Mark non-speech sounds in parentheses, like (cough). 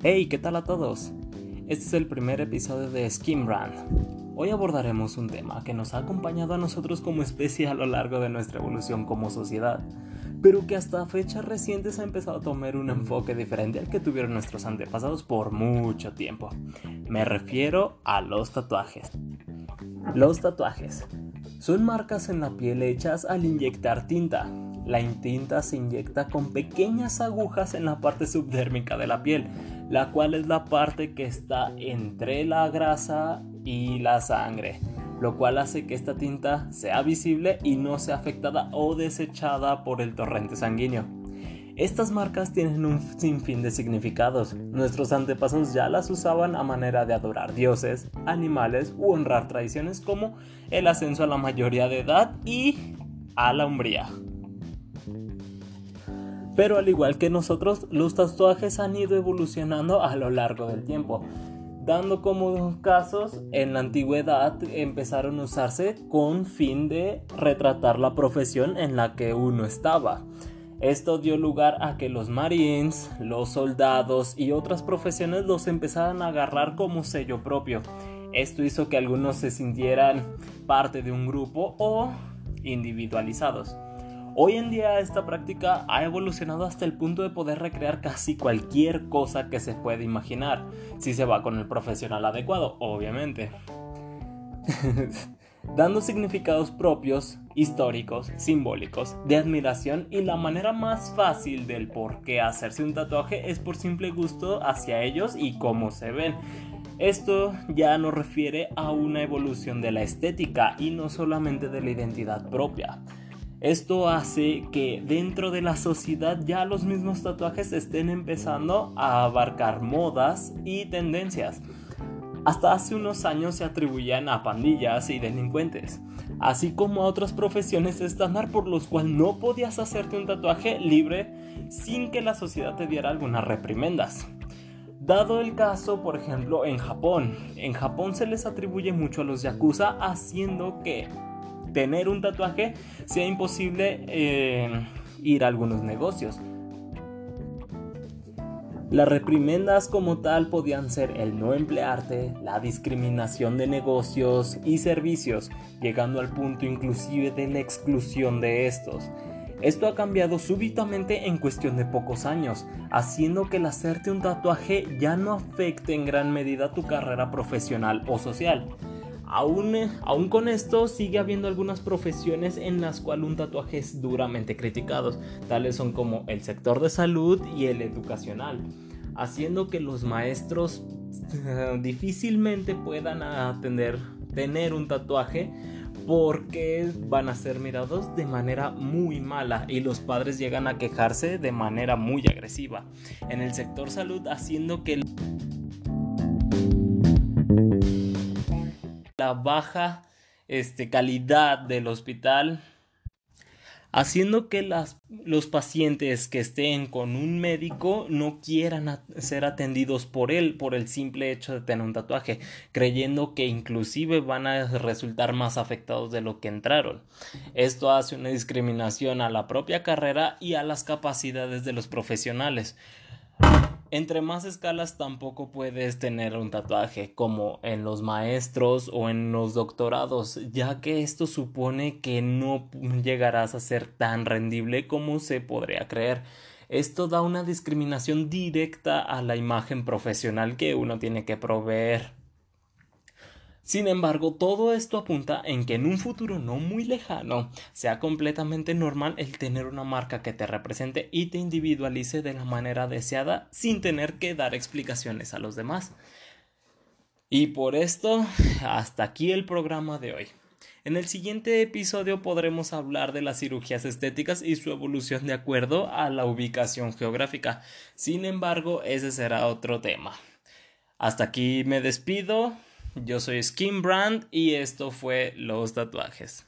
Hey, ¿qué tal a todos? Este es el primer episodio de Skin Brand. Hoy abordaremos un tema que nos ha acompañado a nosotros como especie a lo largo de nuestra evolución como sociedad, pero que hasta fechas recientes ha empezado a tomar un enfoque diferente al que tuvieron nuestros antepasados por mucho tiempo. Me refiero a los tatuajes. Los tatuajes son marcas en la piel hechas al inyectar tinta. La tinta se inyecta con pequeñas agujas en la parte subdérmica de la piel, la cual es la parte que está entre la grasa y la sangre, lo cual hace que esta tinta sea visible y no sea afectada o desechada por el torrente sanguíneo. Estas marcas tienen un sinfín de significados. Nuestros antepasados ya las usaban a manera de adorar dioses, animales u honrar tradiciones como el ascenso a la mayoría de edad y a la hombría. Pero al igual que nosotros, los tatuajes han ido evolucionando a lo largo del tiempo, dando como casos en la antigüedad empezaron a usarse con fin de retratar la profesión en la que uno estaba. Esto dio lugar a que los marines, los soldados y otras profesiones los empezaran a agarrar como sello propio. Esto hizo que algunos se sintieran parte de un grupo o individualizados. Hoy en día esta práctica ha evolucionado hasta el punto de poder recrear casi cualquier cosa que se pueda imaginar, si se va con el profesional adecuado, obviamente. (laughs) dando significados propios, históricos, simbólicos, de admiración y la manera más fácil del por qué hacerse un tatuaje es por simple gusto hacia ellos y cómo se ven. Esto ya nos refiere a una evolución de la estética y no solamente de la identidad propia. Esto hace que dentro de la sociedad ya los mismos tatuajes estén empezando a abarcar modas y tendencias. Hasta hace unos años se atribuían a pandillas y delincuentes, así como a otras profesiones estándar por los cuales no podías hacerte un tatuaje libre sin que la sociedad te diera algunas reprimendas. Dado el caso, por ejemplo, en Japón, en Japón se les atribuye mucho a los yakuza haciendo que tener un tatuaje sea imposible eh, ir a algunos negocios. Las reprimendas como tal podían ser el no emplearte, la discriminación de negocios y servicios, llegando al punto inclusive de la exclusión de estos. Esto ha cambiado súbitamente en cuestión de pocos años, haciendo que el hacerte un tatuaje ya no afecte en gran medida tu carrera profesional o social. Aún, aún, con esto sigue habiendo algunas profesiones en las cuales un tatuaje es duramente criticado, tales son como el sector de salud y el educacional, haciendo que los maestros eh, (laughs) difícilmente puedan atender, tener un tatuaje porque van a ser mirados de manera muy mala y los padres llegan a quejarse de manera muy agresiva. En el sector salud haciendo que baja este, calidad del hospital, haciendo que los pacientes que estén con un médico no quieran ser atendidos por él por el simple hecho de tener un tatuaje, creyendo que inclusive van a resultar más afectados de lo que entraron. Esto hace una discriminación a la propia carrera y a las capacidades de los profesionales. Entre más escalas tampoco puedes tener un tatuaje como en los maestros o en los doctorados, ya que esto supone que no llegarás a ser tan rendible como se podría creer. Esto da una discriminación directa a la imagen profesional que uno tiene que proveer. Sin embargo, todo esto apunta en que en un futuro no muy lejano sea completamente normal el tener una marca que te represente y te individualice de la manera deseada sin tener que dar explicaciones a los demás. Y por esto, hasta aquí el programa de hoy. En el siguiente episodio podremos hablar de las cirugías estéticas y su evolución de acuerdo a la ubicación geográfica. Sin embargo, ese será otro tema. Hasta aquí me despido. Yo soy Skin Brand y esto fue Los Tatuajes.